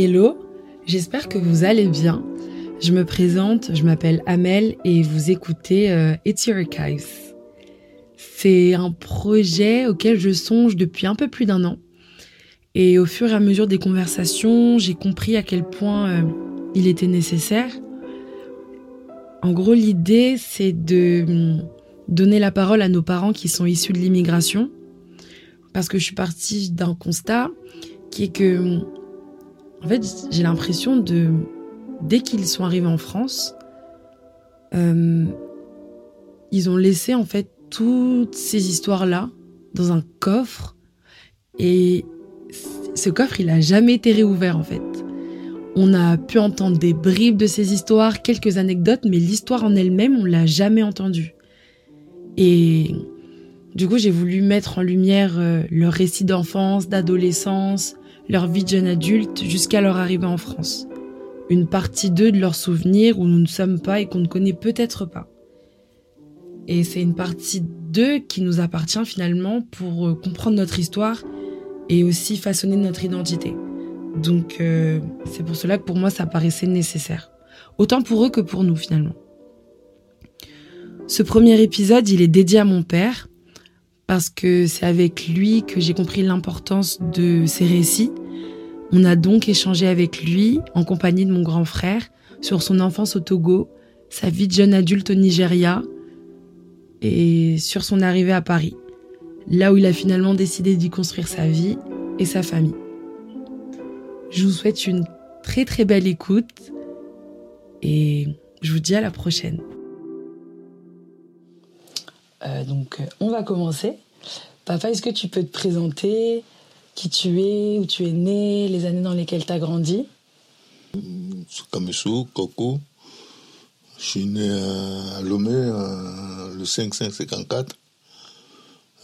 Hello, j'espère que vous allez bien. Je me présente, je m'appelle Amel et vous écoutez euh, It's Your Archives. C'est un projet auquel je songe depuis un peu plus d'un an. Et au fur et à mesure des conversations, j'ai compris à quel point euh, il était nécessaire. En gros, l'idée, c'est de hum, donner la parole à nos parents qui sont issus de l'immigration. Parce que je suis partie d'un constat qui est que, hum, en fait, j'ai l'impression de, dès qu'ils sont arrivés en France, euh, ils ont laissé en fait toutes ces histoires-là dans un coffre et ce coffre, il a jamais été réouvert en fait. On a pu entendre des bribes de ces histoires, quelques anecdotes, mais l'histoire en elle-même, on l'a jamais entendue. Et du coup, j'ai voulu mettre en lumière euh, leur récit d'enfance, d'adolescence, leur vie de jeune adulte jusqu'à leur arrivée en France. Une partie d'eux de leurs souvenirs où nous ne sommes pas et qu'on ne connaît peut-être pas. Et c'est une partie d'eux qui nous appartient finalement pour euh, comprendre notre histoire et aussi façonner notre identité. Donc euh, c'est pour cela que pour moi ça paraissait nécessaire. Autant pour eux que pour nous finalement. Ce premier épisode, il est dédié à mon père parce que c'est avec lui que j'ai compris l'importance de ces récits. On a donc échangé avec lui en compagnie de mon grand frère sur son enfance au Togo, sa vie de jeune adulte au Nigeria et sur son arrivée à Paris là où il a finalement décidé d'y construire sa vie et sa famille. Je vous souhaite une très très belle écoute et je vous dis à la prochaine. Euh, donc on va commencer. Papa, est-ce que tu peux te présenter qui tu es, où tu es né, les années dans lesquelles tu as grandi? Kamesou, Coco. Je suis né à Lomé euh, le 5-5-54.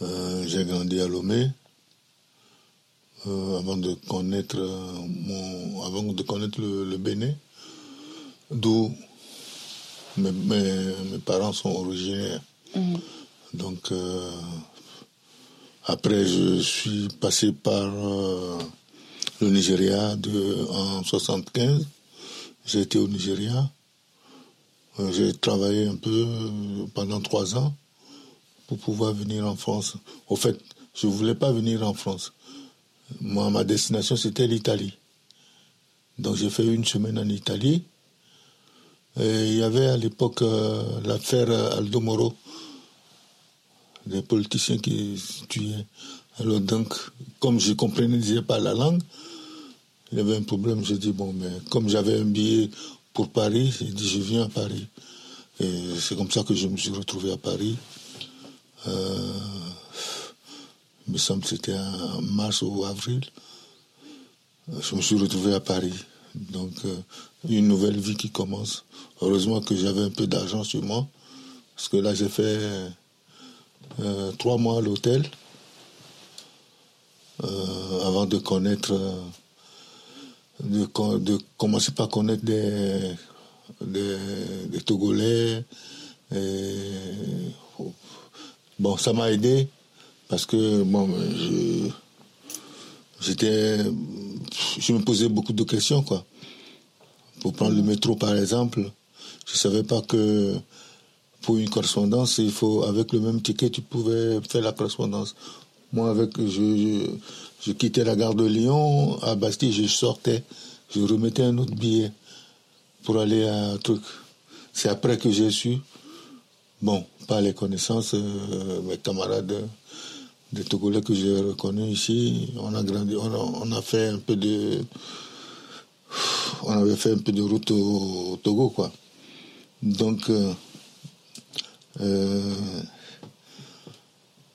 Euh, j'ai grandi à Lomé. Euh, avant de connaître euh, mon, avant de connaître le, Bénin, d'où mes, parents sont originaires. Mhm. Donc après, je suis passé par le Nigeria en 75. J'ai été au Nigeria. J'ai travaillé un peu pendant trois ans pour pouvoir venir en France. Au fait, je ne voulais pas venir en France. Moi, ma destination, c'était l'Italie. Donc j'ai fait une semaine en Italie. Et il y avait à l'époque euh, l'affaire Aldo Moro, des politiciens qui tuaient. Alors donc, comme je comprenais pas la langue, il y avait un problème. J'ai dit, bon, mais comme j'avais un billet pour Paris, j'ai dit, je viens à Paris. Et c'est comme ça que je me suis retrouvé à Paris. Euh, il me semble que c'était en mars ou avril. Je me suis retrouvé à Paris. Donc, euh, une nouvelle vie qui commence. Heureusement que j'avais un peu d'argent sur moi. Parce que là, j'ai fait euh, trois mois à l'hôtel. avant de connaître. De, de, commencer par connaître des, des, des Togolais. Et, Bon, ça m'a aidé parce que bon, je, j'étais, je me posais beaucoup de questions quoi. Pour prendre le métro par exemple, je savais pas que pour une correspondance, il faut avec le même ticket tu pouvais faire la correspondance. Moi avec je, je, quittais la gare de Lyon à Bastille, je sortais, je remettais un autre billet pour aller à un truc. C'est après que j'ai su Bon, pas les connaissances, euh, mes camarades des Togolais que j'ai reconnus ici, on a grandi, on a, fait un peu de. On avait fait un peu de route au, Togo, quoi. Donc, euh,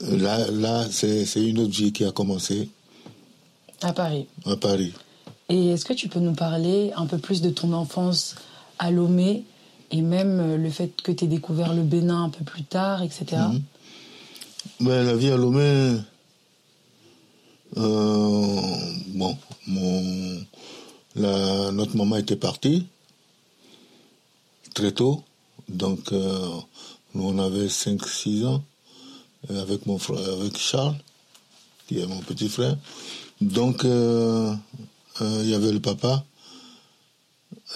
là, là c'est une autre vie qui a commencé. À Paris. À Paris. Et est-ce que tu peux nous parler un peu plus de ton enfance à Lomé et même euh, le fait que tu aies découvert le Bénin un peu plus tard, etc. Mhm. Ben, la vie à Lomé, euh, bon, mon, la, notre maman était partie très tôt, donc euh, nous on avait 5-6 ans avec mon frère, avec Charles, qui est mon petit frère. Donc il y avait le papa.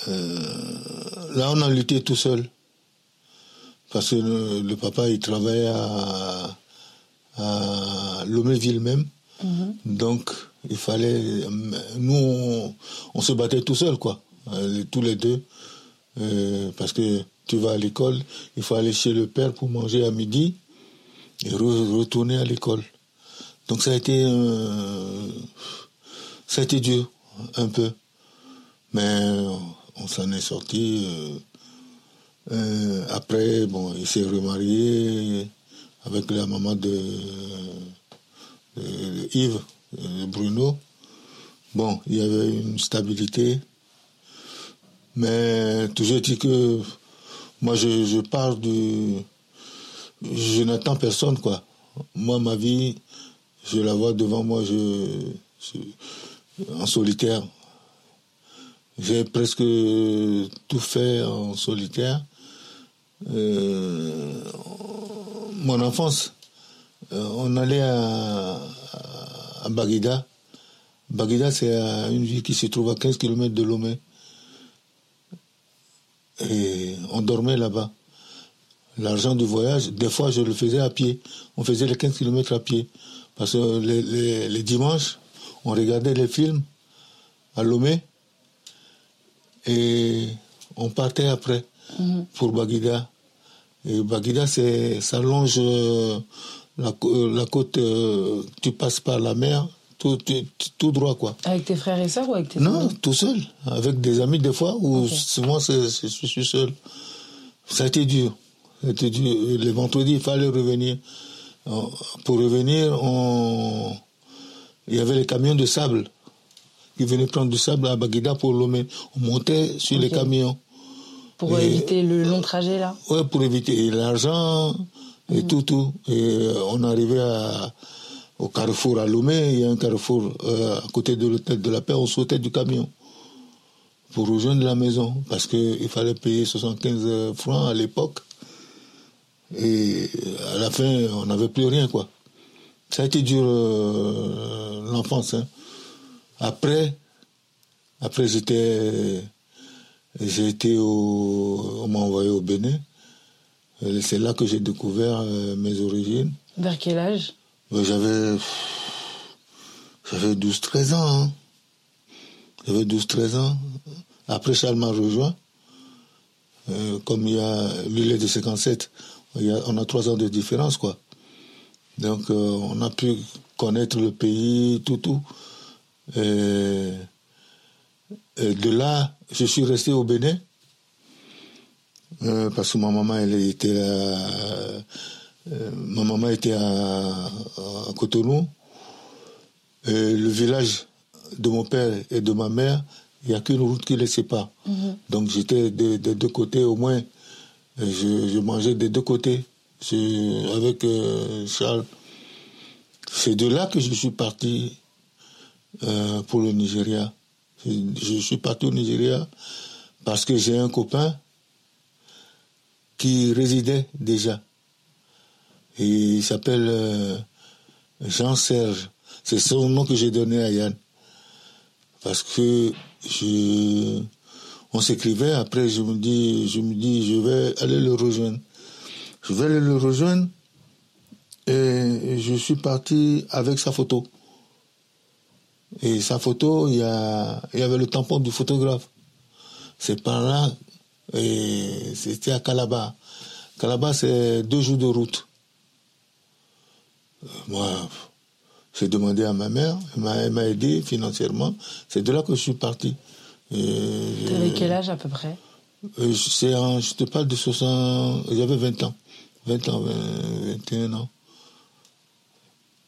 là, on a lutté tout seul. Parce que le, papa, il travaillait à, à Loméville même. Mhm. Donc, il fallait. Nous, on, se battait tout seul, quoi. tous les deux. parce que tu vas à l'école, il faut aller chez le père pour manger à midi et retourner à l'école. Donc ça a été euh, ça a été dur un peu, mais on s'en est sorti. Euh, euh, après, bon, il s'est remarié avec la maman de, Yves, Bruno. Bon, il y avait une stabilité, mais toujours dit que moi je, je pars du je n'attends personne, quoi. Moi, ma vie, je la vois devant moi, en solitaire. J'ai presque tout fait en solitaire. Euh, mon enfance, euh, on allait à, à Baguida. Baguida, c'est une ville qui se trouve à 15 km de Lomé. Et on dormait là-bas l'argent du voyage, des fois je le faisais à pied. On faisait les 15 km à pied. Parce que les, dimanches, on regardait les films à Lomé et on partait après mhm. pour Baguida. Et Baguida, c'est, ça longe euh, la, euh, la, côte, euh, tu passes par la mer, tout, tout, droit quoi. Avec tes frères et sœurs ou avec tes Non, tout seul. Avec des amis des fois, ou souvent je suis seul. Ça a été dur le vendredi, il fallait revenir. Pour revenir, on... il y avait les camions de sable qui venaient prendre du sable à Baguida pour l'Omé. On montait sur les camions. Pour éviter le long trajet là Oui, pour éviter l'argent et mhm. tout, tout. Et euh, on arrivait à, au carrefour à Lomé, il y a un carrefour euh, à côté de l'hôtel de la paix, on sautait du camion pour rejoindre la maison parce qu'il fallait payer 75 francs à l'époque. Et à la fin, on n'avait plus rien, quoi. Ça a été dur, euh, l'enfance. Hein. Après, après j'étais, j'ai été au, on m'a envoyé au Bénin. C'est là que j'ai découvert euh, mes origines. Vers quel âge? J'avais, j'avais 12-13 ans. Hein. J'avais 12-13 ans. Après, Charles m'a rejoint. Euh, comme il y a l'île de 57, on a trois ans de différence. Donc, euh, on a pu connaître le pays, tout, tout. Et, de là, je suis resté au Bénin, euh, parce que ma maman, elle était à, euh, ma maman était à, Cotonou. Et le village de mon père et de ma mère, il n'y a qu'une route qui les sépare. Mhm. Donc j'étais des deux côtés au moins je, mangeais des deux côtés avec euh, Charles. C'est de là que je suis parti euh, pour le Nigeria. Je suis parti au Nigeria parce que j'ai un copain qui résidait déjà. Et il s'appelle euh, Jean-Serge. C'est son nom que j'ai donné à Yann. Parce que je, on s'écrivait. Après, je me dis, je me dis, je vais aller le rejoindre. Je vais aller le rejoindre et je suis parti avec sa photo. Et sa photo, il y, a, il y avait le tampon du photographe. C'est par là, et c'était à Calabar. Calabar, c'est deux jours de route. Moi, j'ai demandé à ma mère, elle m'a aidé financièrement. C'est de là que je suis parti. Tu avais quel âge à peu près? Euh, Je te parle de 60. J'avais 20 ans. 20 ans, 21 ans.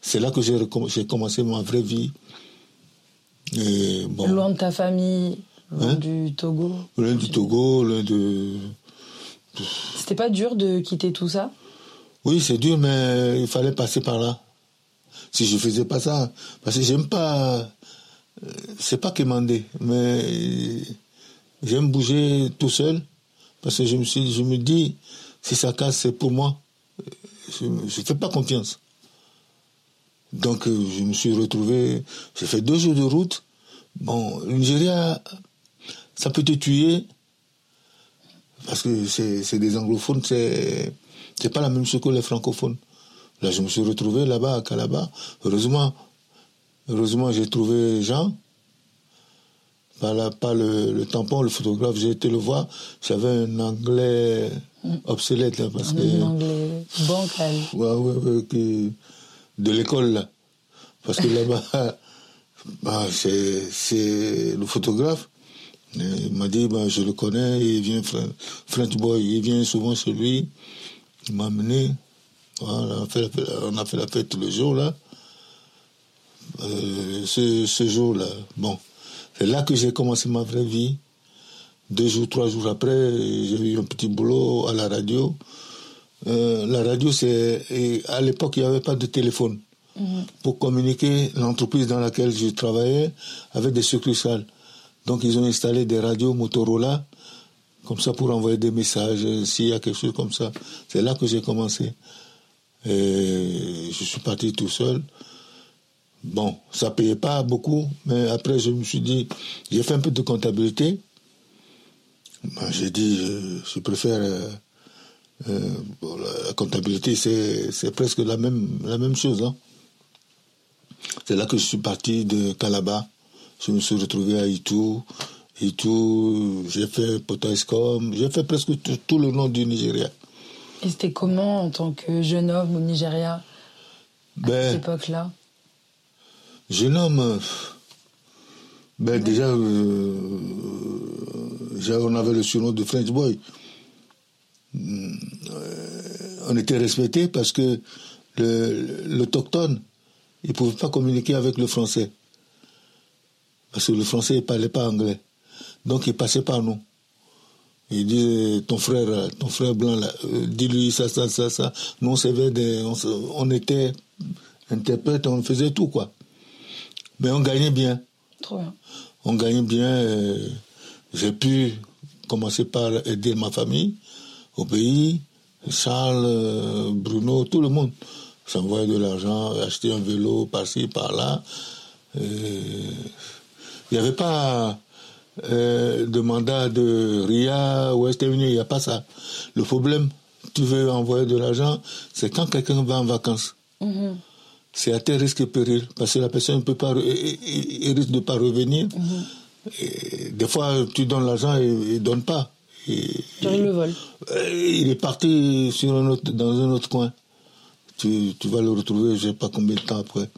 C'est là que j'ai commencé ma vraie vie. Loin de ta famille, loin hein? du Togo? Loin du Togo, loin de. C'était pas dur de quitter tout ça? Oui, c'est dur, mais il fallait passer par là. Si je faisais pas ça, parce que j'aime pas c'est pas quémander, mais j'aime bouger tout seul parce que je me suis, je me dis, si ça casse, c'est pour moi. Je ne fais pas confiance. Donc je me suis retrouvé, j'ai fait deux jours de route, Bon, le Nigeria, ça peut te tuer parce que c'est des anglophones, c'est c'est pas la même chose que les francophones. Là, je me suis retrouvé là-bas à Calabar. Heureusement, heureusement, j'ai trouvé Jean. Pas, le, tampon, le photographe, j'ai été le voir. J'avais un anglais obsolète là, parce un que. anglais bancal. Ouais, ouais, ouais, de l'école là. Parce que là-bas, bah, c'est le photographe. Il m'a dit, bah, je le connais, il vient, French Boy, il vient souvent chez lui. Il m'a amené. Voilà, on, a fait on a fait la fête tous les jours, là. Euh, ce, ce jour-là, bon, c'est là que j'ai commencé ma vraie vie. Deux jours, trois jours après, j'ai eu un petit boulot à la radio. Euh, la radio, c'est. À l'époque, il n'y avait pas de téléphone. Mhm. Pour communiquer, l'entreprise dans laquelle je travaillais avait des succursales. Donc, ils ont installé des radios Motorola comme ça pour envoyer des messages, euh, s'il y a quelque chose comme ça. C'est là que j'ai commencé. Et je suis parti tout seul. Bon, ça payait pas beaucoup, mais après je me suis dit, j'ai fait un peu de comptabilité. Ben, j'ai dit, je, préfère euh, euh, la comptabilité, c'est presque la même la même chose. Hein. C'est là que je suis parti de Calabar. Je me suis retrouvé à Itu et tout. J'ai fait Potascom, j'ai fait presque tout, le nom du Nigeria. Et c'était comment en tant que jeune homme au Nigeria à ben, cette époque-là? Jeune homme, ben déjà, euh, on avait le surnom de French Boy. Euh, on était respecté parce que l'autochtone, il ne pouvait pas communiquer avec le français. Parce que le français ne parlait pas anglais. Donc il passait par nous. Il dit ton frère, ton frère blanc là, euh, dis-lui ça, ça, ça, ça. Nous on, on, était interprète, on faisait tout quoi. Mais on gagnait bien. Trop bien. On gagnait bien. Euh, j'ai pu commencer par aider ma famille au pays. Charles, euh, Bruno, tout le monde s'envoyait de l'argent, acheter un vélo par-ci, par-là. Il n'y avait pas euh, de mandat de RIA, Ouest il n'y a pas ça. Le problème, tu veux envoyer de l'argent, c'est quand quelqu'un va en vacances. Mm-hmm. C'est à tes risques et périls, parce que la personne ne peut pas, il, risque de ne pas revenir. Mm-hmm. des fois, tu donnes l'argent et il ne donne pas. Et, il le vole. Euh, il est parti sur un autre, dans un autre coin. Tu, tu vas le retrouver, je ne sais pas combien de temps après.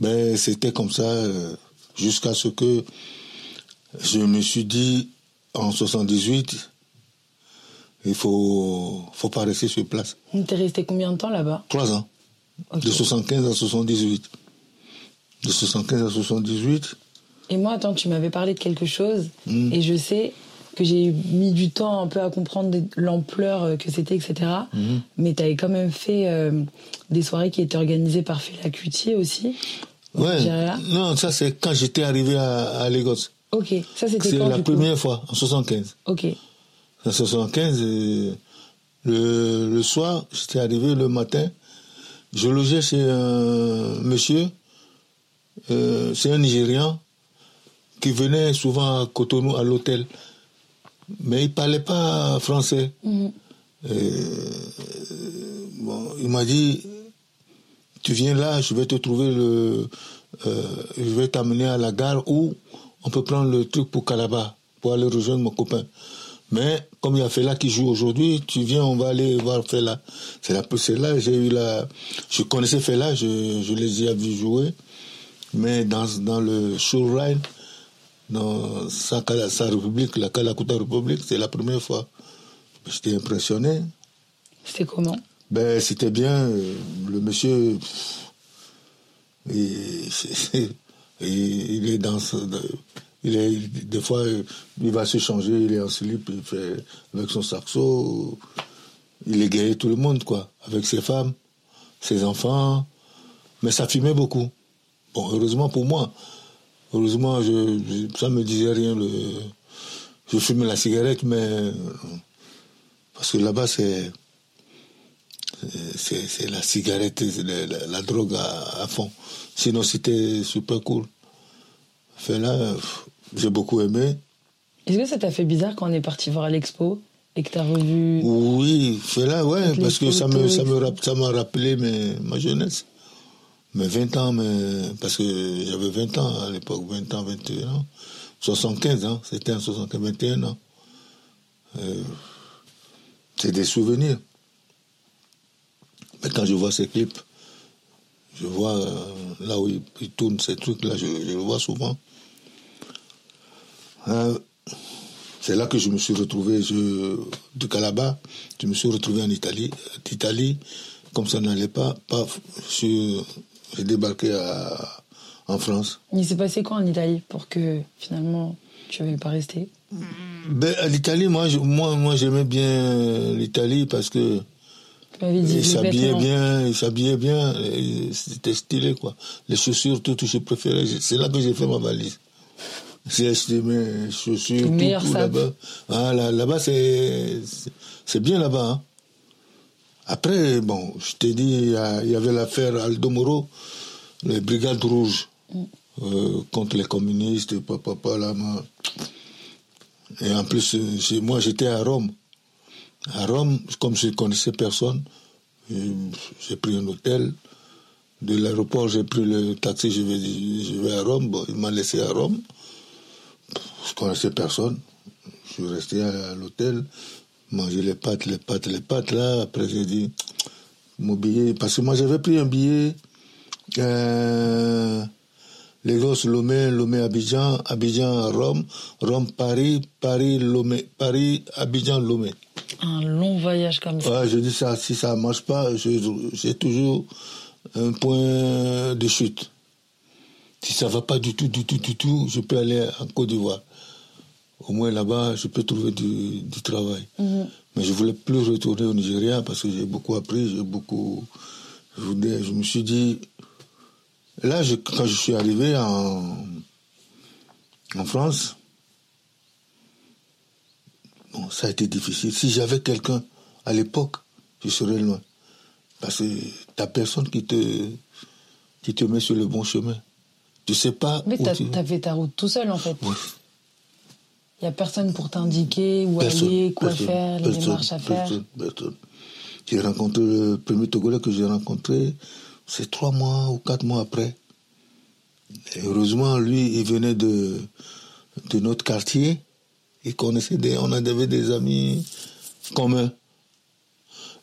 Mais c'était comme ça, euh, jusqu'à ce que je me suis dit, en 78, il faut, faut pas rester sur place. Tu es resté combien de temps là-bas? Trois ans. De 75 à 78. De 75 à 78. Et moi, attends, tu m'avais parlé de quelque chose, hmm. et je sais que j'ai mis du temps un peu à comprendre l'ampleur euh, que c'était, etc. Hmm. Mais tu avais quand même fait euh, des soirées qui étaient organisées par Fela Cutier aussi. Ouais. Non, ça c'est quand j'étais arrivé à, à Lagos. Ok, ça c'était C'est la première fois, en 75. Ok. En 75, euh, le, le soir, j'étais arrivé le matin, je logeais chez un monsieur, euh, c'est un Nigérian, qui venait souvent à Cotonou à l'hôtel. Mais il ne parlait pas français. Mhm. Euh, bon, il m'a dit, tu viens là, je vais te trouver le... je vais t'amener à la gare où on peut prendre le truc pour Calabar, pour aller rejoindre mon copain. Mais comme il y a Fela qui joue aujourd'hui, tu viens, on va aller voir Fela. C'est là, c'est là j'ai eu la, je connaissais Fela, je, je les ai vus jouer, mais dans dans le showride, dans sa, sa république, la Kalakuta République, c'est la première fois. J'étais impressionné. C'était comment? Ben c'était bien. Le monsieur, et, il est dans il est des fois il va se changer, il est en slip, il fait avec son saxo, il gay tout le monde quoi, avec ses femmes, ses enfants, mais ça fumait beaucoup. Bon, heureusement pour moi, heureusement je, ça me disait rien le, je fumais la cigarette mais parce que là-bas c'est c'est la cigarette, la, la, drogue à fond. Sinon, c'était super cool. Fela, j'ai beaucoup aimé. Est-ce que ça t'a fait bizarre quand on est parti voir l'expo et que tu as revu Oui, Fela, ouais, parce que ça me, ça me ça m'a rappelé mes, ma jeunesse. Mes 20 ans, mais, parce que j'avais 20 ans à l'époque, 20 ans, 21 ans. 75 ans, c'était en 75, 21 ans. Euh, c'est des souvenirs. Mais quand je vois ces clips, je vois euh, là où il, tourne ces trucs-là, je, le vois souvent. Euh, c'est là que je me suis retrouvé je, de Calabar, je me suis retrouvé en Italie. D'Italie, comme ça n'allait pas, paf, j'ai débarqué en France. Il s'est passé quoi en Italie pour que finalement tu n'avais pas resté? Ben, L'Italie, moi, moi, moi j'aimais bien l'Italie parce que il s'habillait bien, il s'habillait bien, c'était stylé quoi. Les chaussures, tout, tout je préférais. C'est là que j'ai fait ma valise. J'ai acheté mes chaussures, tout, tout là-bas. Ah, là-bas, c'est, c'est bien là-bas. Hein. Après, bon, je t'ai dit, il y avait l'affaire Aldo Moro, les brigades rouges, mm. euh, contre les communistes, papa, papa, là, Et en plus, moi, j'étais à Rome. À Rome, comme je ne connaissais personne, j'ai pris un hôtel. De l'aéroport, j'ai pris le taxi, je vais, à Rome. Il m'a laissé à Rome. Je ne connaissais personne. Je suis resté à, l'hôtel, manger les pâtes, les pâtes, les pâtes. Là, après, j'ai dit, mon billet, parce que moi, j'avais pris un billet. Euh, Lagos, Lomé, Lomé, Abidjan, Abidjan, Rome, Rome, Paris, Paris, Lomé, Paris, Abidjan, Lomé. Un long voyage comme ça. Ouais, je dis ça, si ça ne marche pas, j'ai toujours un point de chute. Si ça ne va pas du tout, du tout, du tout, je peux aller en Côte d'Ivoire. Au moins là-bas, je peux trouver du, travail. Mhm. Mais je ne voulais plus retourner au Nigeria parce que j'ai beaucoup appris, j'ai beaucoup. Je, je me suis dit, Là, quand je suis arrivé en, en France, bon, ça a été difficile. Si j'avais quelqu'un à l'époque, je serais loin. Parce que t'as personne qui te, qui te met sur le bon chemin. Tu sais pas. Mais tu as fait ta route tout seul, en fait. Oui. Il n'y a personne pour t'indiquer où aller, quoi faire, les démarches à faire. Personne. J'ai rencontré le premier Togolais que j'ai rencontré, c'est trois mois ou quatre mois après. heureusement, lui, il venait de, de notre quartier. Il connaissait des, on avait des amis communs.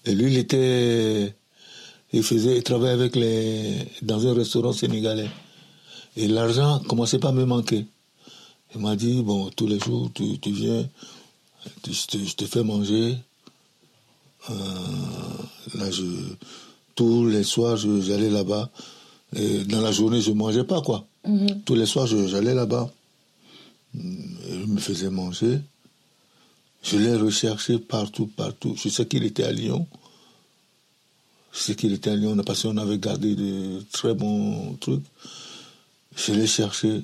Et lui, il était, il faisait, il travaillait avec les, dans un restaurant sénégalais. Et l'argent commençait pas à me manquer. Il m'a dit, bon, tous les jours, tu, tu viens, je, te, fais manger. Euh, là, je, tous les soirs, j'allais là-bas. Et dans la journée, je ne mangeais pas, quoi. Mhm. Tous les soirs, j'allais là-bas. Il me faisait manger. Je l'ai recherché partout, partout. Je sais qu'il était à Lyon. Je sais qu'il était à Lyon. Parce qu'on avait gardé de très bons trucs. Je l'ai cherché.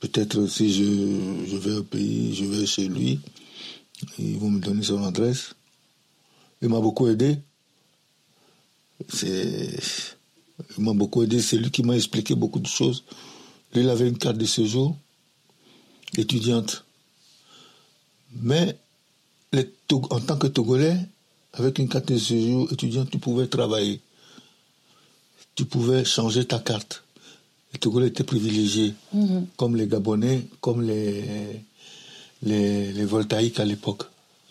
Peut-être si je, je vais au pays, je vais chez lui. Ils vont me donner son adresse. Il m'a beaucoup aidé. Il m'a beaucoup aidé. C'est lui qui m'a expliqué beaucoup de choses. Lui, il avait une carte de séjour étudiante. Mais les, en tant que Togolais, avec une carte de séjour étudiante, tu pouvais travailler. Tu pouvais changer ta carte. Les Togolais étaient privilégiés, mhm. comme les Gabonais, comme les, les, les voltaïques à l'époque,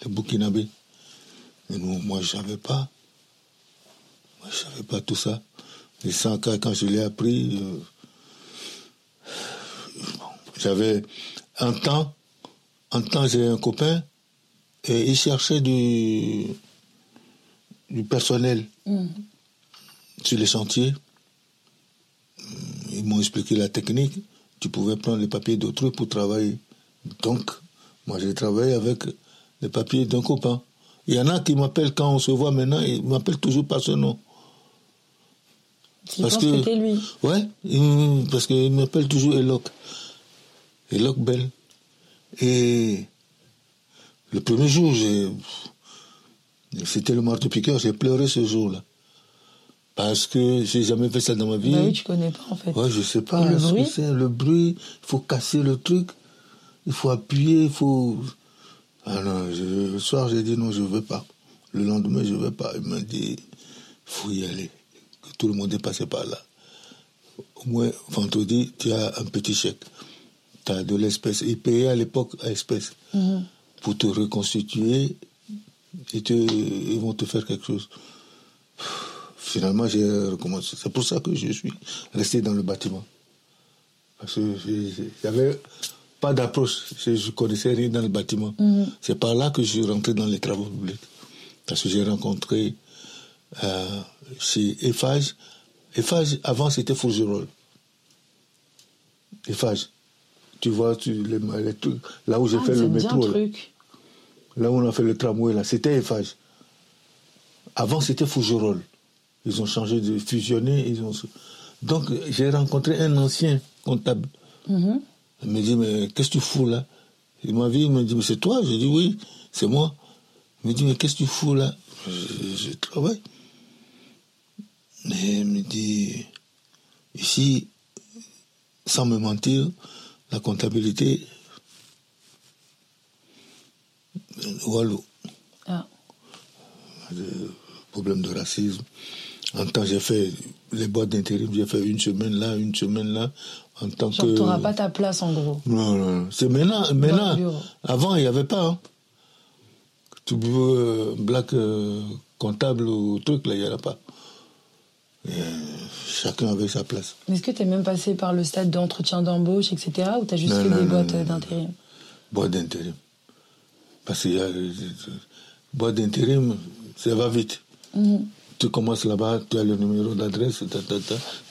les Burkinabés. Mais nous, moi, je savais pas. Moi, je savais pas tout ça. Les 100 cas, quand je l'ai appris, euh, j'avais un temps, un temps, j'ai un copain, et il cherchait du, du personnel mm. sur les chantiers. Ils m'ont expliqué la technique. Tu pouvais prendre les papiers d'autrui pour travailler. Donc, moi, j'ai travaillé avec les papiers d'un copain. Il y en a qui m'appellent quand on se voit maintenant, ils m'appellent toujours par ce nom. parce que, c'était lui? Ouais, parce qu'il m'appelle toujours Eloc. Eloc Bell. Et le premier jour, c'était le marteau piqueur, j'ai pleuré ce jour-là. Parce que j'ai jamais fait ça dans ma vie. Bah oui, tu connais pas en fait. Ouais, je sais pas. le ce bruit c'est, Le bruit, il faut casser le truc, il faut appuyer, il faut. Ah non, je- le soir j'ai dit non, je veux pas. Le lendemain, je veux pas. Il m'a dit, il faut y aller. Que tout le monde est passé par là. Au moins, vendredi, tu as un petit chèque. Tu as de l'espèce. Ils payaient à l'époque à espèce. Mhm. Pour te reconstituer, et te, ils vont te faire quelque chose. Finalement, j'ai recommencé. C'est pour ça que je suis resté dans le bâtiment. Parce que avait pas d'approche. Je ne connaissais rien dans le bâtiment. Mhm. C'est par là que je suis rentré dans les travaux publics. Parce que j'ai rencontré euh, chez Eiffage. Eiffage, avant, c'était Fougerolles. Eiffage. Tu vois, tu, les, les trucs, là où j'ai Ah, fait le métro. là. où on a fait le tramway, là, c'était Eiffage. Avant, c'était Fougerolles. Ils ont changé de fusionner. Ils ont... Donc, j'ai rencontré un ancien comptable. Mhm. Il me dit, mais qu'est-ce que tu fous là? Il m'a vu, il me dit, mais c'est toi? J'ai dit, oui, c'est moi. Il me dit, mais qu'est-ce que tu fous là? Je, je travaille. Mais il me dit, ici, sans me mentir, la comptabilité, euh, Wallo, Ah. problème de racisme. En temps, j'ai fait les boîtes d'intérim, j'ai fait une semaine là, une semaine là, en tant Genre, que... t'auras pas ta place en gros. Non, non, non. C'est maintenant. le maintenant avant, il n'y avait pas. Hein. Tu veux euh, black euh, comptable ou truc, là, il n'y en a pas. Et, euh, chacun avait sa place. Est-ce que t'es même passé par le stade d'entretien d'embauche, etc. Ou t'as juste Non, fait non, des boîtes d'intérim Boîte d'intérim. Parce qu'il y a. euh, euh, Boîte d'intérim, ça va vite. Mhm. Tu commences là-bas, tu as le numéro d'adresse,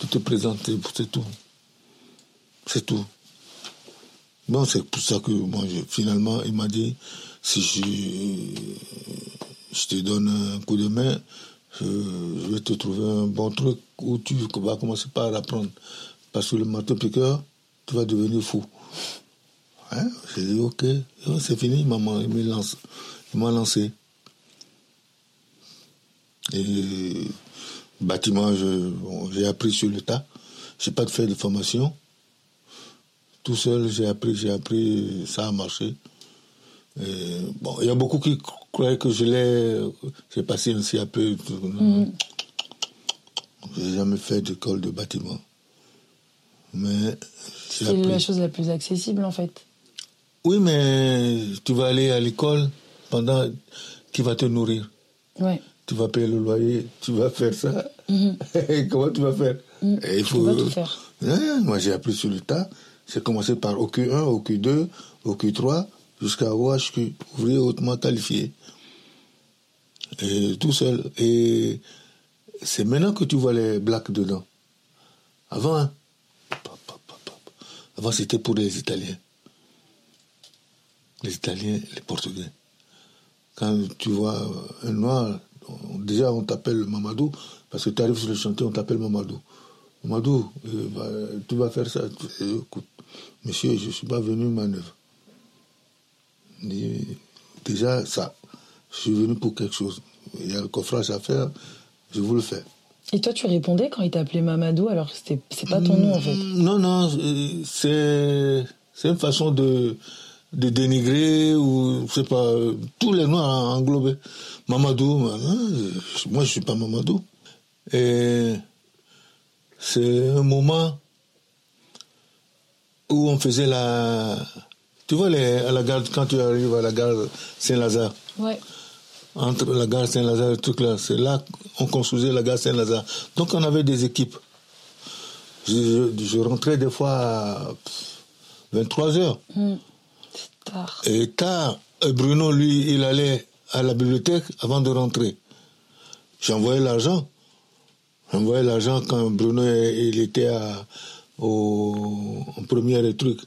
tu te présentes, c'est tout. C'est tout. Bon, c'est pour ça que moi, je- finalement, il m'a dit, si je, je te donne un coup de main, je, je vais te trouver un bon truc où tu vas commencer par apprendre. Parce que le marteau piqueur, tu vas devenir fou. Hein? J'ai dit, ok, c'est fini, maman, il m'a lancé. Et bâtiment, je- j'ai appris sur le tas. J'ai pas fait de formation. Tout seul, j'ai appris, j'ai appris, ça a marché. Et, bon, il y a beaucoup qui croyaient que je l'ai, j'ai passé un CAP. tout, non. J'ai jamais fait d'école de bâtiment. Mais C'est la chose la plus accessible en fait. Oui, mais tu vas aller à l'école pendant qui va te nourrir. Ouais. Tu vas payer le loyer, tu vas faire ça. Comment tu vas faire? Et il faut. tout faire. Ouais, moi, j'ai appris sur le tas. J'ai commencé par OQ1, OQ2, OQ3, jusqu'à OHQ, ouvrier hautement qualifié. Et tout seul. Et c'est maintenant que tu vois les blacks dedans. Avant, hein, avant c'était pour les Italiens. Les Italiens, les Portugais. Quand tu vois un noir, déjà on t'appelle Mamadou, parce que tu arrives sur le chantier, on t'appelle Mamadou. Mamadou, euh, tu vas faire ça. Écoute, monsieur, je ne suis pas venu manœuvre. Déjà, ça, je suis venu pour quelque chose. Il y a le coffrage à faire, je vous le fais. Et toi, tu répondais quand il t'appelait Mamadou alors que c'est pas ton nom en fait. Mm, Non, non, euh, c'est une façon de, de dénigrer ou, je sais pas, euh, tous les noirs englobés. Mamadou, moi, hein, je- moi je suis pas Mamadou. Et c'est un moment où on faisait la. Tu vois, les, à la gare, quand tu arrives à la gare Saint-Lazare, Ouais. entre la gare Saint-Lazare et le truc là, c'est là qu'on construisait la gare Saint-Lazare. Donc on avait des équipes. Je, je- je rentrais des fois à 23 heures. C'est tard. Et tard, Bruno, lui, il allait à la bibliothèque avant de rentrer. J'envoyais l'argent. J'envoyais l'argent quand Bruno il était à, au, en première et truc.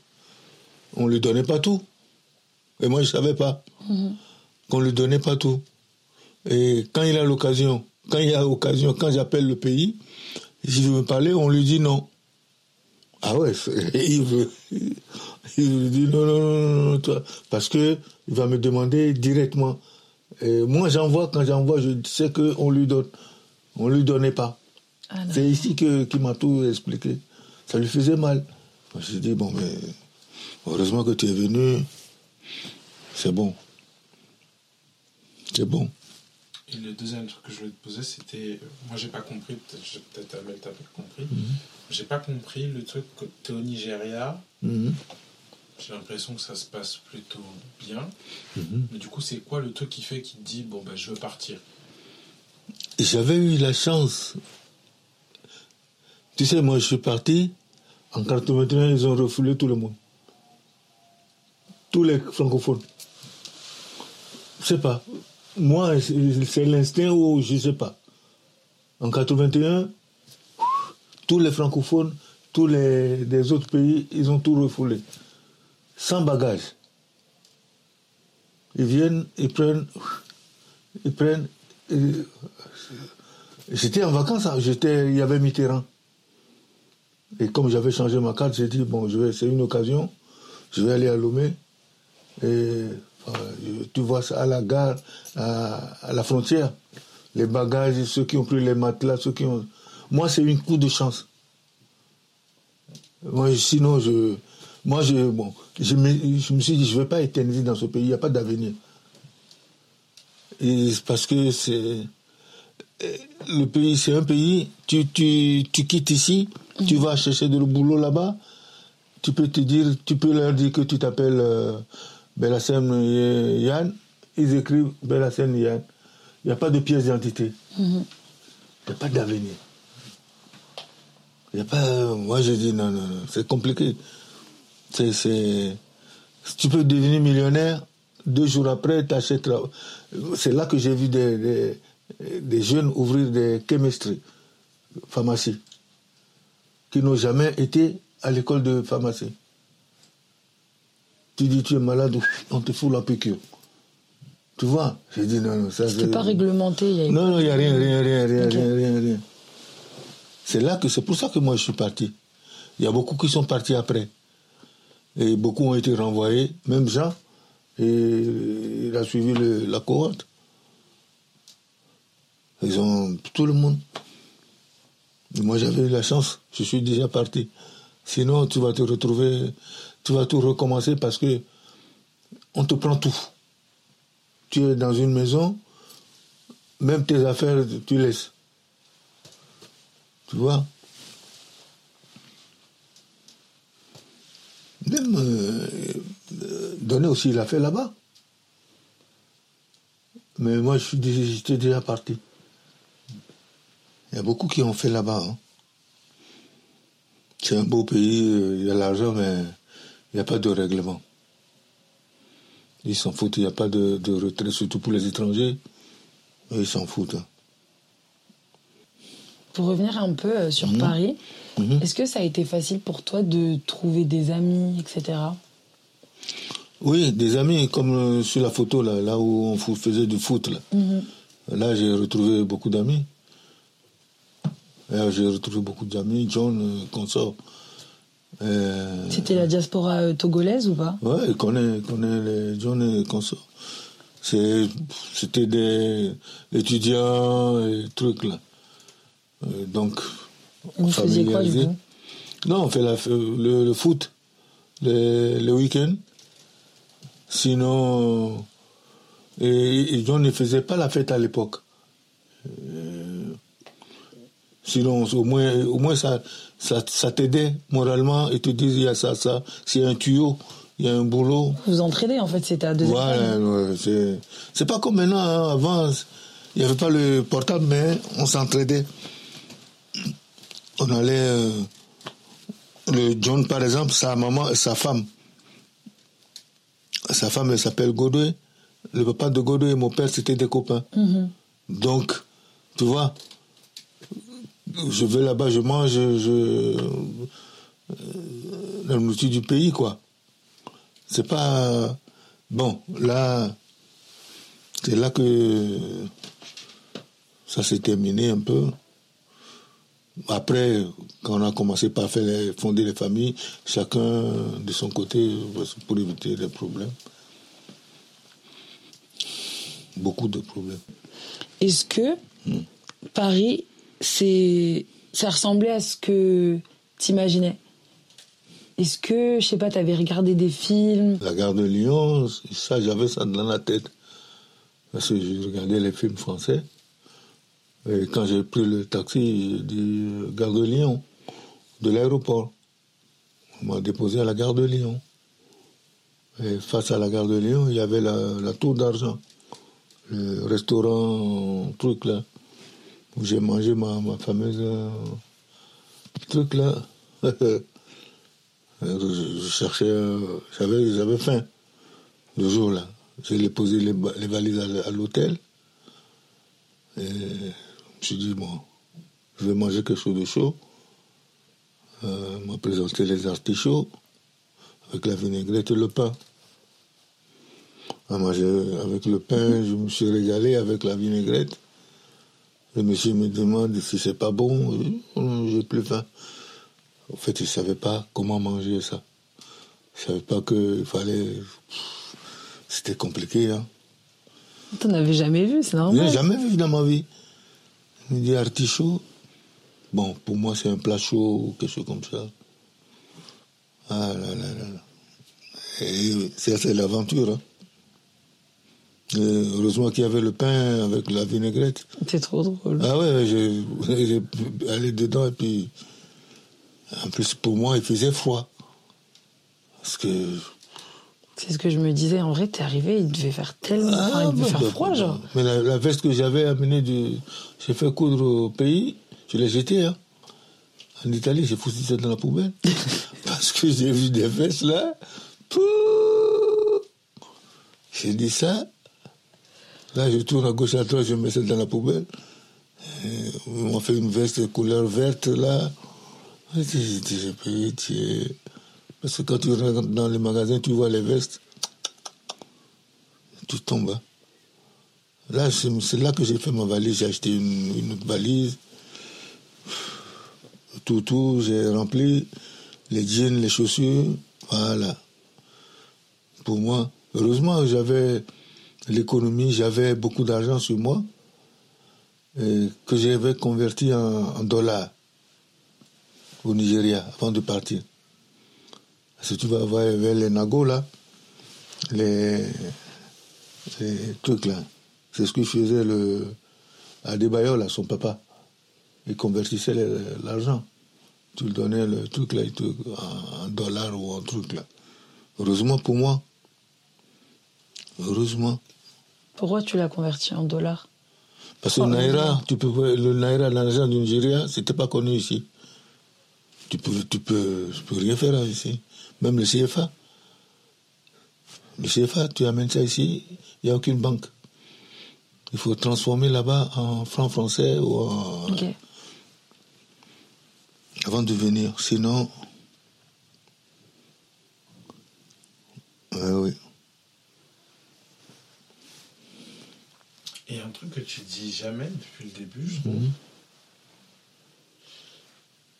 On lui donnait pas tout. Et moi, je savais pas qu'on lui donnait pas tout. Et quand il a l'occasion, quand il y a l'occasion, quand j'appelle le pays, s'il veut me parler, on lui dit non. Ah ouais, il veut. Il me dit non, non, non, non, non, toi. Parce que il va me demander directement. Et moi, j'envoie, quand j'envoie, je sais qu'on lui donne. On lui donnait pas. Ah, c'est ici qu'il m'a tout expliqué. Ça lui faisait mal. J'ai dit, bon, mais heureusement que tu es venu. C'est bon. C'est bon. Et le deuxième truc que je voulais te poser, c'était. Moi, j'ai pas compris, peut-être peut Amel t'a compris. Mhm. J'ai pas compris le truc que tu es au Nigeria. Mhm. J'ai l'impression que ça se passe plutôt bien. Mhm. Mais du coup, c'est quoi le truc qui fait qu'il te dit bon, ben, je veux partir? J'avais eu la chance. Tu sais, moi, je suis parti. En 81, ils ont refoulé tout le monde. Tous les francophones. Je sais pas. Moi, c'est l'instinct ou je sais pas. En 81, tous les francophones, tous les, autres pays, ils ont tout refoulé. Sans bagage. Ils viennent, ils prennent, ils prennent. J'étais en vacances, hein, j'étais, il y avait Mitterrand. Et comme j'avais changé ma carte, j'ai dit, bon, c'est une occasion, je vais aller à Lomé. Et tu vois ça à la gare, à, la frontière. Les bagages, ceux qui ont pris les matelas, ceux qui ont. Moi, c'est une coup de chance. Moi, sinon, je. Moi, je, bon, je, me, je me suis dit, je ne vais pas éterniser dans ce pays, il n'y a pas d'avenir. Parce que c'est. Le pays, c'est un pays, tu, tu, tu quittes ici, tu vas chercher de le boulot là-bas, tu peux te dire, tu peux leur dire que tu t'appelles. Euh, Bellassem Yann, ils écrivent Bellassem Yann. Il n'y a pas de pièce d'identité. Mhm. Il n'y a pas d'avenir. Il n'y a pas. Moi, je dis non, non, non. C'est compliqué. C'est. Tu peux devenir millionnaire, deux jours après, tu achètes. C'est là que j'ai vu des, des, jeunes ouvrir des chemistries, pharmacie, qui n'ont jamais été à l'école de pharmacie. Tu dis tu es malade, on te fout la piqûre. Tu vois? J'ai dit non, non, ça c'est. pas réglementé. Y a non, non, il n'y a rien, rien, rien, rien, rien, rien, rien. C'est là que c'est pour ça que moi je suis parti. Il y a beaucoup qui sont partis après. Et beaucoup ont été renvoyés, même Jean. Et il a suivi la cohorte. Ils ont. Tout le monde. moi j'avais eu la chance, je suis déjà parti. Sinon, tu vas te retrouver tu vas tout recommencer parce que on te prend tout. Tu es dans une maison, même tes affaires, tu laisses. Tu vois? Même euh, donner aussi, il a fait là-bas. Mais moi, j'étais déjà parti. Il y a beaucoup qui ont fait là-bas. Hein. C'est un beau pays, euh, il y a l'argent, mais il n'y a pas de règlement. Ils s'en foutent, il n'y a pas de, retrait, surtout pour les étrangers. Ils s'en foutent. Hein. Pour revenir un peu euh, sur mhm. Paris, mhm. est-ce que ça a été facile pour toi de trouver des amis, etc. Oui, des amis, comme euh, sur la photo, là, là où on faisait du foot. Là, mhm. là j'ai retrouvé beaucoup d'amis. J'ai retrouvé beaucoup d'amis, John, euh, consort. Euh, C'était la diaspora euh, togolaise ou pas? Ouais, il connaît, connaît les jeunes et consorts. C'était des étudiants et trucs là. Euh, donc, vous faisiez quoi du coup? Non, on fait la, le, foot le, le week-end. Sinon, et, John ne faisait pas la fête à l'époque. Sinon, au moins, au moins ça, ça, ça t'aidait moralement et te disait il y a ça, ça, c'est un tuyau, il y a un boulot. Vous entraînez en fait, c'était à deux Ouais, c'est, c'est pas comme maintenant, hein. avant, il n'y avait pas le portable, mais on s'entraidait. On allait, euh, le John par exemple, sa maman, sa femme, sa femme elle s'appelle Godoy, le papa de Godoy et mon père c'était des copains. Mm-hmm. Donc, tu vois, je vais là-bas, je mange je, euh, la nourriture du pays, quoi. C'est pas. Bon, là, c'est là que ça s'est terminé un peu. Après, quand on a commencé par faire les, fonder les familles, chacun de son côté pour éviter les problèmes. Beaucoup de problèmes. Est-ce que hmm. Paris c'est ça ressemblait à ce que t'imaginais Est-ce que, je sais pas, t'avais regardé des films? La gare de Lyon, ça, j'avais ça dans la tête. Parce que je regardais les films français. Et quand j'ai pris le taxi du gare de Lyon, de l'aéroport, on m'a déposé à la gare de Lyon. Et face à la gare de Lyon, il y avait la, tour d'argent, le restaurant, truc là, j'ai mangé ma, ma fameuse euh, truc là. je, cherchais, j'avais, j'avais faim le jour là. J'ai posé les, les valises à, l'hôtel. Et je me suis dit, bon, je vais manger quelque chose de chaud. Euh, m'a présenté les artichauts avec la vinaigrette et le pain. avec le pain, je me suis régalé avec la vinaigrette. Le monsieur me demande si c'est pas bon. J'ai plus faim. En fait, il ne savait pas comment manger ça. Il ne savait pas qu'il fallait. C'était compliqué. Hein. Tu n'en avais jamais vu, c'est normal. Je n'ai jamais vu dans ma vie. Il me dit artichaut. Bon, pour moi, c'est un plat chaud ou quelque chose comme ça. Ah là là là. Et c'est l'aventure. Hein. Heureusement qu'il y avait le pain avec la vinaigrette. C'est trop drôle. Ah ouais, j'ai allé dedans et puis. En plus, pour moi, il faisait froid. Parce que c'est ce que je me disais. En vrai, t'es arrivé, il devait faire tellement, ah, il devait faire bah, froid, bah, genre. Mais la, veste que j'avais amenée du, j'ai fait coudre au pays, je l'ai jetée, hein. En Italie, j'ai foutu ça dans la poubelle. Parce que j'ai vu des vestes là. J'ai dit ça. Là, je tourne à gauche à droite, je mets ça dans la poubelle. on m'a fait une veste couleur verte là. J'ai parce que quand tu rentres dans les magasins, tu vois les vestes, tu tombes. Hein. Là, c'est là que j'ai fait ma valise. J'ai acheté une, autre valise. Tout, tout, j'ai rempli les jeans, les chaussures. Voilà. Pour moi, heureusement, j'avais l'économie, j'avais beaucoup d'argent sur moi que j'avais converti en dollars au Nigeria avant de partir. Si tu vas voir les nagos, là, les, trucs là, c'est ce que faisait le Adebayo, son papa. Il convertissait l'argent. Tu lui donnais le truc là, en dollars ou en truc là. Heureusement pour moi. Heureusement. Pourquoi tu l'as converti en dollars Parce que le Naira, tu peux le Naira, l'argent du Nigeria, c'était pas connu ici. Tu peux, tu peux, tu peux rien faire ici. Même le CFA. Le CFA, tu amènes ça ici, il n'y a aucune banque. Il faut transformer là-bas en franc français ou en. Avant de venir. Sinon. oui. Et un truc que tu dis jamais depuis le début, je trouve, mhm.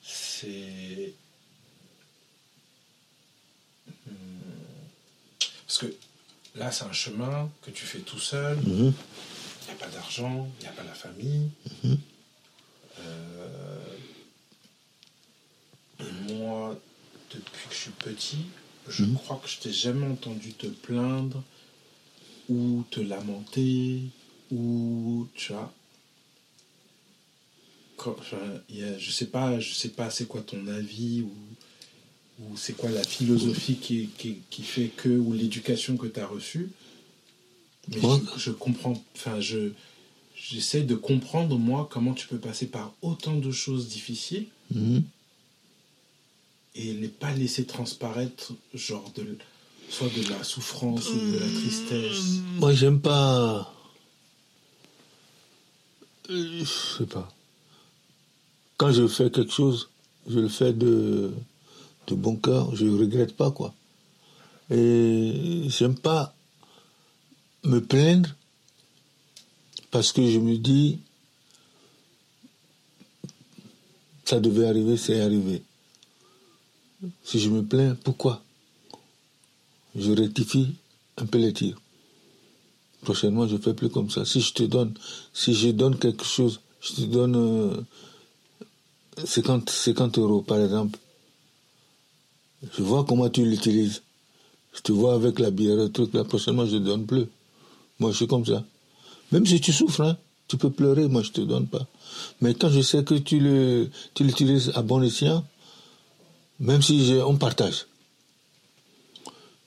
c'est Parce que là, c'est un chemin que tu fais tout seul. Mhm. Il n'y a pas d'argent, il n'y a pas la famille. Mhm. Euh, et moi, depuis que je suis petit, je crois que je t'ai jamais entendu te plaindre ou te lamenter ou tu vois. je sais pas, je sais pas c'est quoi ton avis ou ou c'est quoi la philosophie qui, qui, fait que, ou l'éducation que tu as reçue. Mais je, comprends, enfin, je, j'essaie de comprendre, moi, comment tu peux passer par autant de choses difficiles mhm. et ne pas laisser transparaître, genre, de, soit de la souffrance ou de la tristesse. Moi, j'aime pas. Je sais pas. Quand je fais quelque chose, je le fais de de bon cœur, je ne regrette pas, quoi. Et j'aime pas me plaindre parce que je me dis, ça devait arriver, c'est arrivé. Si je me plains, pourquoi? Je rectifie un peu les tirs. Prochainement, je ne fais plus comme ça. Si je te donne, si je donne quelque chose, je te donne 50, 50 euros, par exemple. Je vois comment tu l'utilises. Je te vois avec la bière, le truc, là, prochainement, je ne donne plus. Moi, je suis comme ça. Même si tu souffres, hein, tu peux pleurer, moi, je te donne pas. Mais quand je sais que tu le, tu l'utilises à bon escient, même si on partage.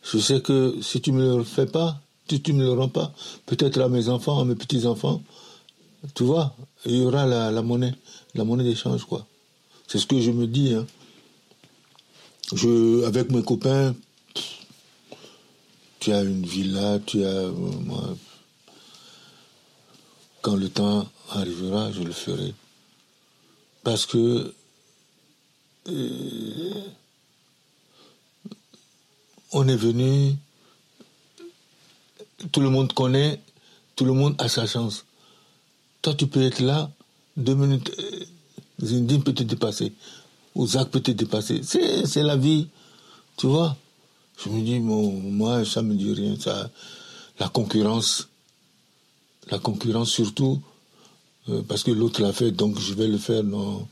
Je sais que si tu me le fais pas, tu me le rends pas, peut-être à mes enfants, à mes petits-enfants, tu vois, il y aura la, monnaie, la monnaie d'échange, quoi. C'est ce que je me dis, hein. Je, avec mes copains, tu as une villa, tu as, euh, quand le temps arrivera, je le ferai. Parce que euh, on est venu, tout le monde connaît, tout le monde a sa chance. Toi, tu peux être là, deux minutes, euh, Zindine peut te dépasser, ou Zach peut te dépasser. C'est la vie, tu vois. Je me dis, moi, ça me dit rien, ça. La concurrence, la concurrence surtout, euh, parce que l'autre l'a fait, donc je vais le faire. Non.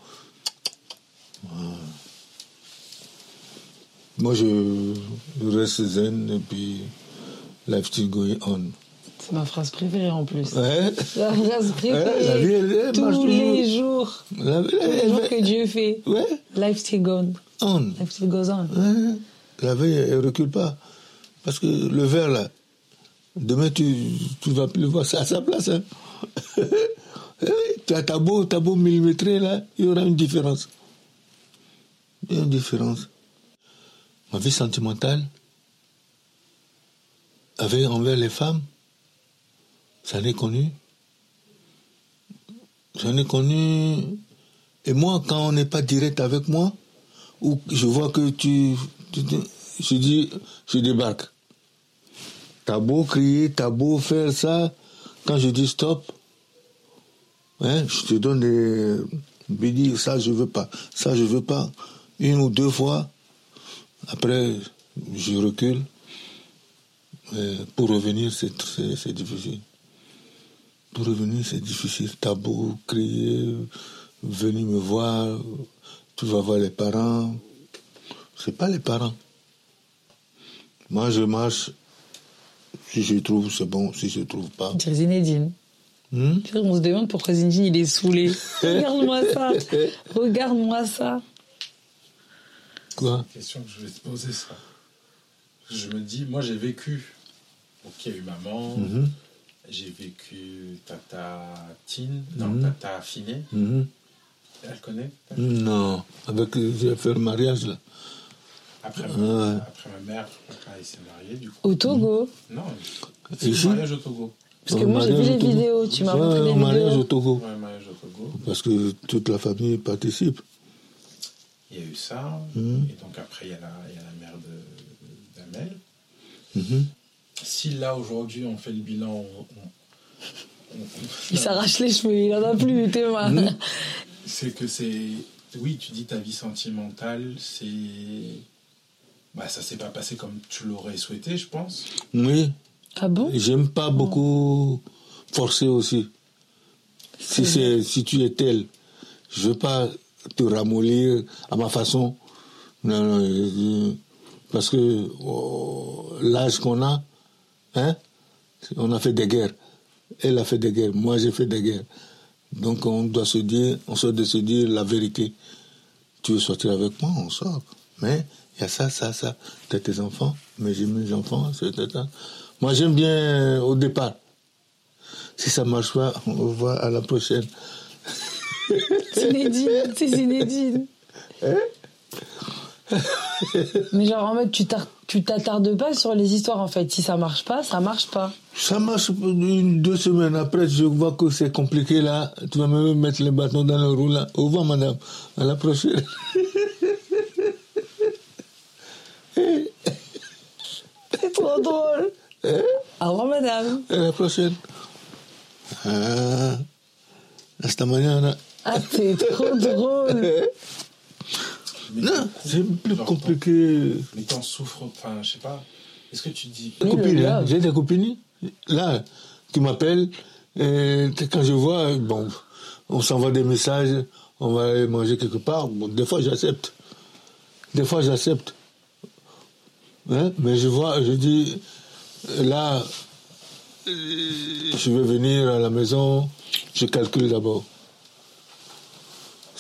Moi, je, reste zen et puis life still going on. C'est ma phrase préférée en plus. Ouais. La phrase préférée. la vie, elle, tous les jours. La, tous les jours que Dieu fait. Ouais. Life still goes on. Life still goes on. Ouais. La vie, elle ne recule pas. Parce que le verre, là, demain, tu ne vas plus le voir. C'est à sa place. Hein. tu as ta beau, ta beau millimétré, là, il y aura une différence. Il y a une différence. Ma vie sentimentale, envers les femmes, j'en ai connu. J'en ai connu. Et moi, quand on n'est pas direct avec moi, ou je vois que tu, je dis, je débarque. T'as beau crier, t'as beau faire ça, quand je dis stop, hein, je te donne des, dis ça je veux pas, ça je veux pas, une ou deux fois, après je recule. Pour revenir, c'est difficile. Pour revenir, c'est difficile. T'as beau crier, venir me voir, tu vas voir les parents. C'est pas les parents. Moi, je marche. Si je trouve, c'est bon. Si je trouve pas. C'est Zinedine. Hmm? On se demande pourquoi Zinedine, il est saoulé. Regarde-moi ça. Regarde-moi ça. Quoi? La question que je vais te poser, ça. Je me dis, moi, j'ai vécu. Donc, il y a eu maman. Mm-hmm. J'ai vécu Tata Tine. Non, mm-hmm. Tata Finet. Mm-hmm. Elle connaît Non. Avec, j'ai fait le mariage, là. Après, ma, après ma mère, quand elle s'est mariée, du coup. Au Togo? Non, c'est le mariage au Togo. Parce que moi j'ai vu les vidéos, tu m'as montré les mariage vidéos. Au Togo. Ouais, mariage au Togo. Parce que toute la famille participe. Il y a eu ça, mhm. et donc après il y a la, il y a la mère d'Amel. Mhm. Si là aujourd'hui on fait le bilan, il s'arrache les cheveux, il en a plus, Théma. C'est que c'est. Oui, tu dis ta vie sentimentale, c'est bah, ça s'est pas passé comme tu l'aurais souhaité, je pense. Oui. Ah bon? J'aime pas beaucoup forcer aussi. Si, c'est, si tu es tel, je veux pas te ramollir à ma façon. Non, non, parce que oh, l'âge qu'on a, hein, on a fait des guerres. Elle a fait des guerres, moi j'ai fait des guerres. Donc on doit se dire, on doit se dire la vérité. Tu veux sortir avec moi, on sort. Mais il y a ça, ça, ça. Tu as tes enfants, mais j'ai mes enfants. Moi, j'aime bien euh, au départ. Si ça marche pas, on voit à la prochaine. C'est Zinedine, c'est Zinedine. Hein? mais genre en mode tu t'attardes pas sur les histoires en fait. Si ça marche pas, ça marche pas. Ça marche une deux semaines après, je vois que c'est compliqué là. Tu vas me mettre les bâtons dans le roue là. Au revoir madame. À la prochaine. C'est trop drôle. Hein? Au revoir, madame. À la prochaine. Ah, hasta mañana. Ah, c'est trop drôle. non, c'est plus compliqué. Mais t'en souffres, enfin, je sais pas. Est-ce que tu dis. Copine, hein, j'ai des copines, là, qui m'appellent. Quand je vois, bon, on s'envoie des messages, on va aller manger quelque part. des fois, j'accepte. Des fois, j'accepte. Hein? Mais je vois, je dis, là, je vais venir à la maison, je calcule d'abord.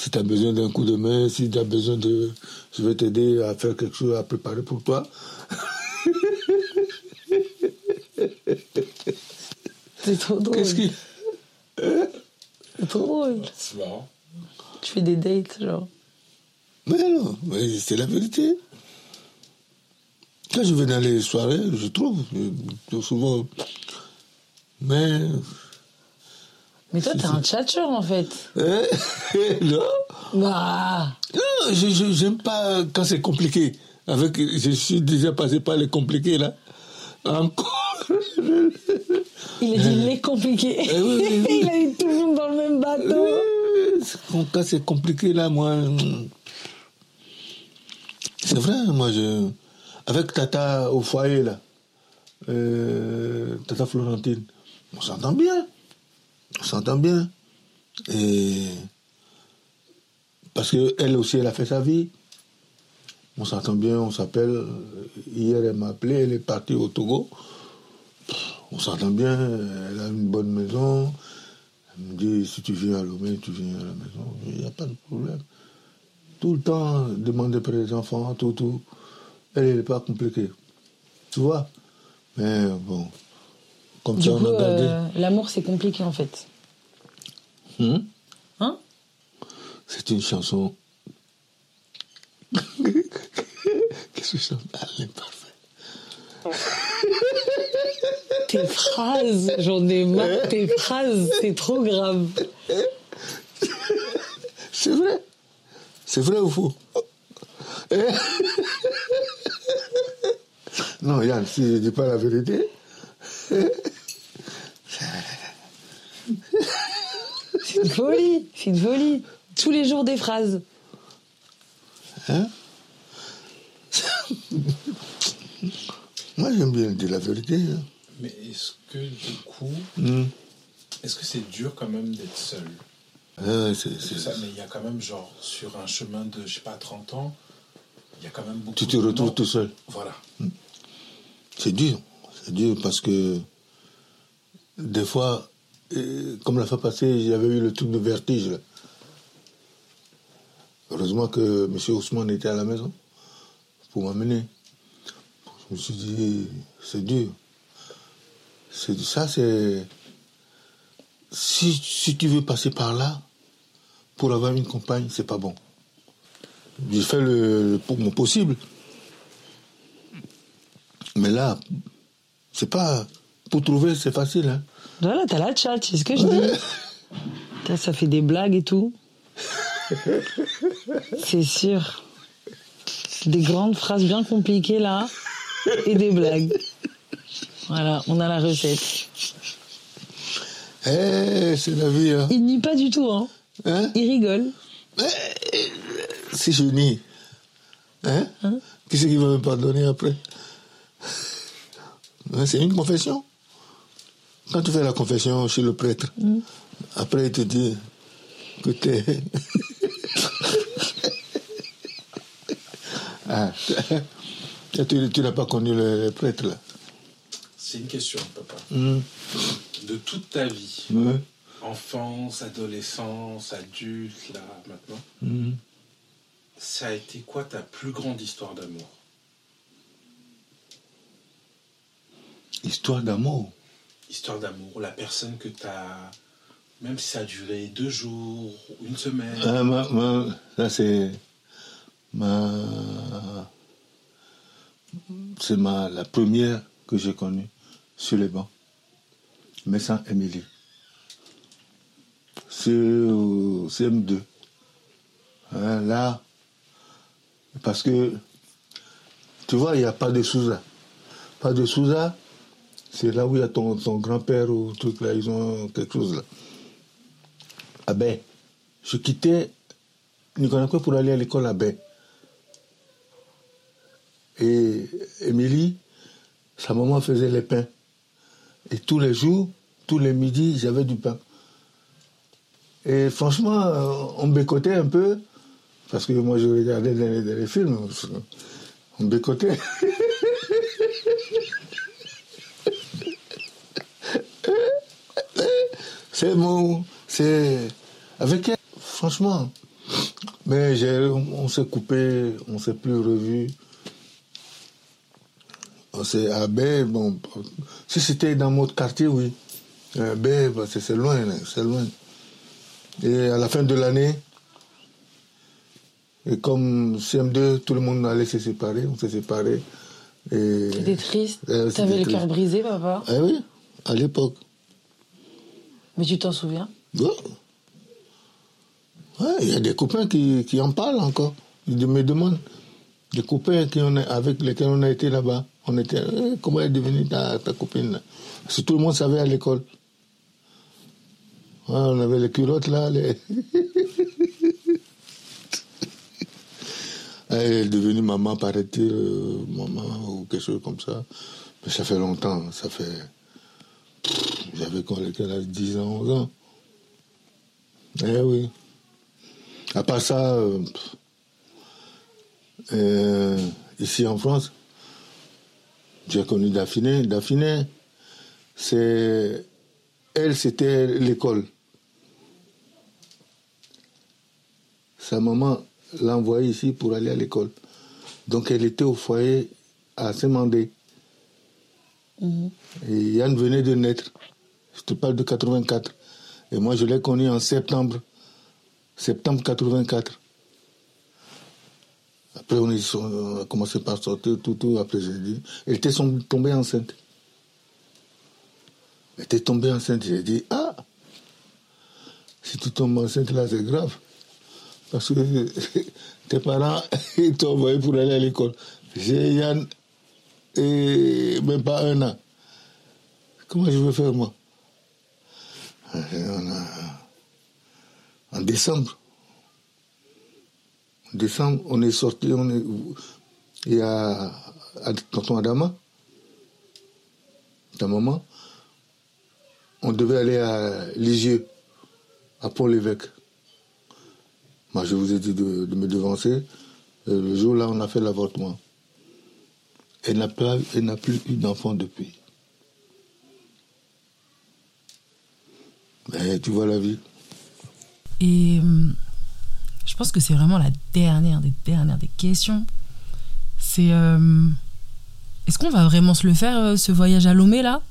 Si tu as besoin d'un coup de main, si tu as besoin de. Je vais t'aider à faire quelque chose, à préparer pour toi. C'est trop drôle. Qu'est-ce qui. C'est trop drôle. C'est marrant. Tu fais des dates, genre. Mais non, mais c'est la vérité. Quand je vais dans les soirées, je trouve, je- souvent. Mais. Mais toi, t'es un tchatcheur, en fait. Hein? non, Bah. non, je j'aime pas quand c'est compliqué. Avec, je suis déjà passé par les compliqués là. Encore. Il a dit les compliqués. Eh oui, oui, oui. Il a eu tout le monde dans le même bateau. Euh, Quand c'est compliqué là, moi. C'est vrai, moi je. Avec Tata au foyer là, euh, Tata Florentine, on s'entend bien. On s'entend bien. Et. Parce qu'elle aussi, elle a fait sa vie. On s'entend bien, on s'appelle. Hier, elle m'a appelé, elle est partie au Togo. On s'entend bien, elle a une bonne maison. Elle me dit, si tu viens à Lomé, tu viens à la maison. Il n'y a pas de problème. Tout le temps, demander pour les enfants, tout, tout. Elle, n'est pas compliquée. Tu vois? Mais bon, comme Du ça, coup, on a gardé. euh, l'amour, c'est compliqué, en fait. Hum Hein? C'est une chanson. Qu'est-ce que je chante? Ah, elle est parfaite. Tes phrases, j'en ai marre. Tes phrases, c'est trop grave. C'est vrai. C'est vrai ou faux? Non, Yann, si je ne dis pas la vérité, C'est une folie. C'est une folie. Tous les jours des phrases. hein Moi, j'aime bien dire la vérité. hein. Mais est-ce que du coup, Hum. est-ce que c'est dur quand même d'être seul? Ouais, c'est- C'est ça, mais il y a quand même genre sur un chemin de je sais pas 30 ans, il y a quand même beaucoup. Tu te retrouves tout seul. Voilà. C'est dur. C'est dur parce que des fois, comme la fois passée, j'avais eu le truc de vertige. Heureusement que M. Ousmane était à la maison pour m'amener. Je me suis dit, c'est dur. C'est ça, c'est. Si, si tu veux passer par là, pour avoir une compagne, c'est pas bon. J'ai fait le, pour mon possible. Mais là, c'est pas. Pour trouver, c'est facile. Hein. Voilà, t'as la chat, c'est ce que je dis. Putain, Ça fait des blagues et tout. C'est sûr. Des grandes phrases bien compliquées là. Et des blagues. Voilà, on a la recette. Eh, c'est la vie. Hein. Il nie pas du tout, hein. Hein? Il rigole. Si je nie, hein? qui c'est qui va me pardonner après? Hein, C'est une confession. Quand tu fais la confession chez le prêtre, après il te dit que t'es. ah, tu, tu n'as pas connu le, le prêtre là. C'est une question, papa. Hum, De toute ta vie, enfance, adolescence, adulte, là, maintenant, hum. ça a été quoi ta plus grande histoire d'amour? Histoire d'amour? Histoire d'amour, la personne que tu as. Même si ça a duré deux jours, une semaine. Ma, ma- ça c'est ma c'est ma la première que j'ai connue sur les bancs mais sans Émilie c'est au CM2 Hein, là parce que tu vois il n'y a pas de Souza pas de Souza c'est là où il y a ton, grand-père ou truc là ils ont quelque chose là ah ben, je quittais Nicolas pour aller à l'école à Bain. Et Émilie, sa maman faisait les pains. Et tous les jours, tous les midis, j'avais du pain. Et franchement, euh, on bécotait un peu, parce que moi je regardais dans les, films, on bécotait. c'est mon. C'est. Avec elle, franchement. Mais on s'est coupé, on s'est plus revu. C'est à B, bon. Si c'était dans notre quartier, oui. B, bah, c'est loin, c'est loin. Et à la fin de l'année, et comme CM2, tout le monde allait se séparer, on s'est séparés. C'était triste. Euh, T'avais le cœur brisé, papa Eh oui, à l'époque. Mais tu t'en souviens Ouais. il y a des copains qui, en parlent encore. Ils me demandent. Des copains qui avec lesquels on a été là-bas. On était, eh, comment est devenue ta, ta copine Parce que tout le monde savait à l'école on avait les culottes là. Elle est devenue maman, paraît-il, euh, maman ou quelque chose comme ça. Mais ça fait longtemps, ça fait. J'avais quand elle a 10 ans, 11 ans. Eh oui. À part ça, euh, euh, ici en France, j'ai connu Daphné. Daphné, c'est. Elle, c'était l'école. Sa maman l'a envoyée ici pour aller à l'école. Donc elle était au foyer à Semandé. Mhm. Et Yann venait de naître. Je te parle de 84. Et moi, je l'ai connu en septembre. Septembre 84. Après, on, a commencé par sortir tout, tout. Après, j'ai dit. Elle était tombée enceinte. Elle était tombée enceinte. J'ai dit, ah, si tu tombes enceinte là, c'est grave. Parce que tes parents, ils t'ont envoyé pour aller à l'école. J'ai Yann et même pas un an. Comment je vais faire moi? En décembre. En décembre, on est sorti, on est, il y a tonton Adama, ta maman, on devait aller à Lisieux, à Pont-l'Évêque. Moi, je vous ai dit de, me devancer. le jour-là, on a fait l'avortement. Elle n'a plus eu d'enfant depuis. Mais tu vois la vie. Et hum, je pense que c'est vraiment la dernière des dernières des questions. C'est hum, est-ce qu'on va vraiment se le faire euh, ce voyage à Lomé là?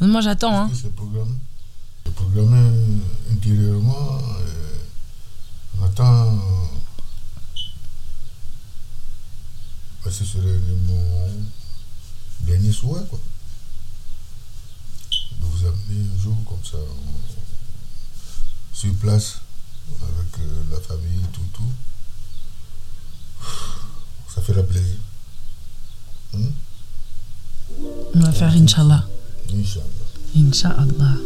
Moi j'attends. Hein. C'est programmé, programmé intérieurement. Attends. Bah, ce serait mon dernier souhait, quoi. De vous amener un jour comme ça, sur place, avec euh, la famille, tout, tout. Ça fait plaisir. Hmm? On va faire Inch'Allah. Inch'Allah. Inch'Allah.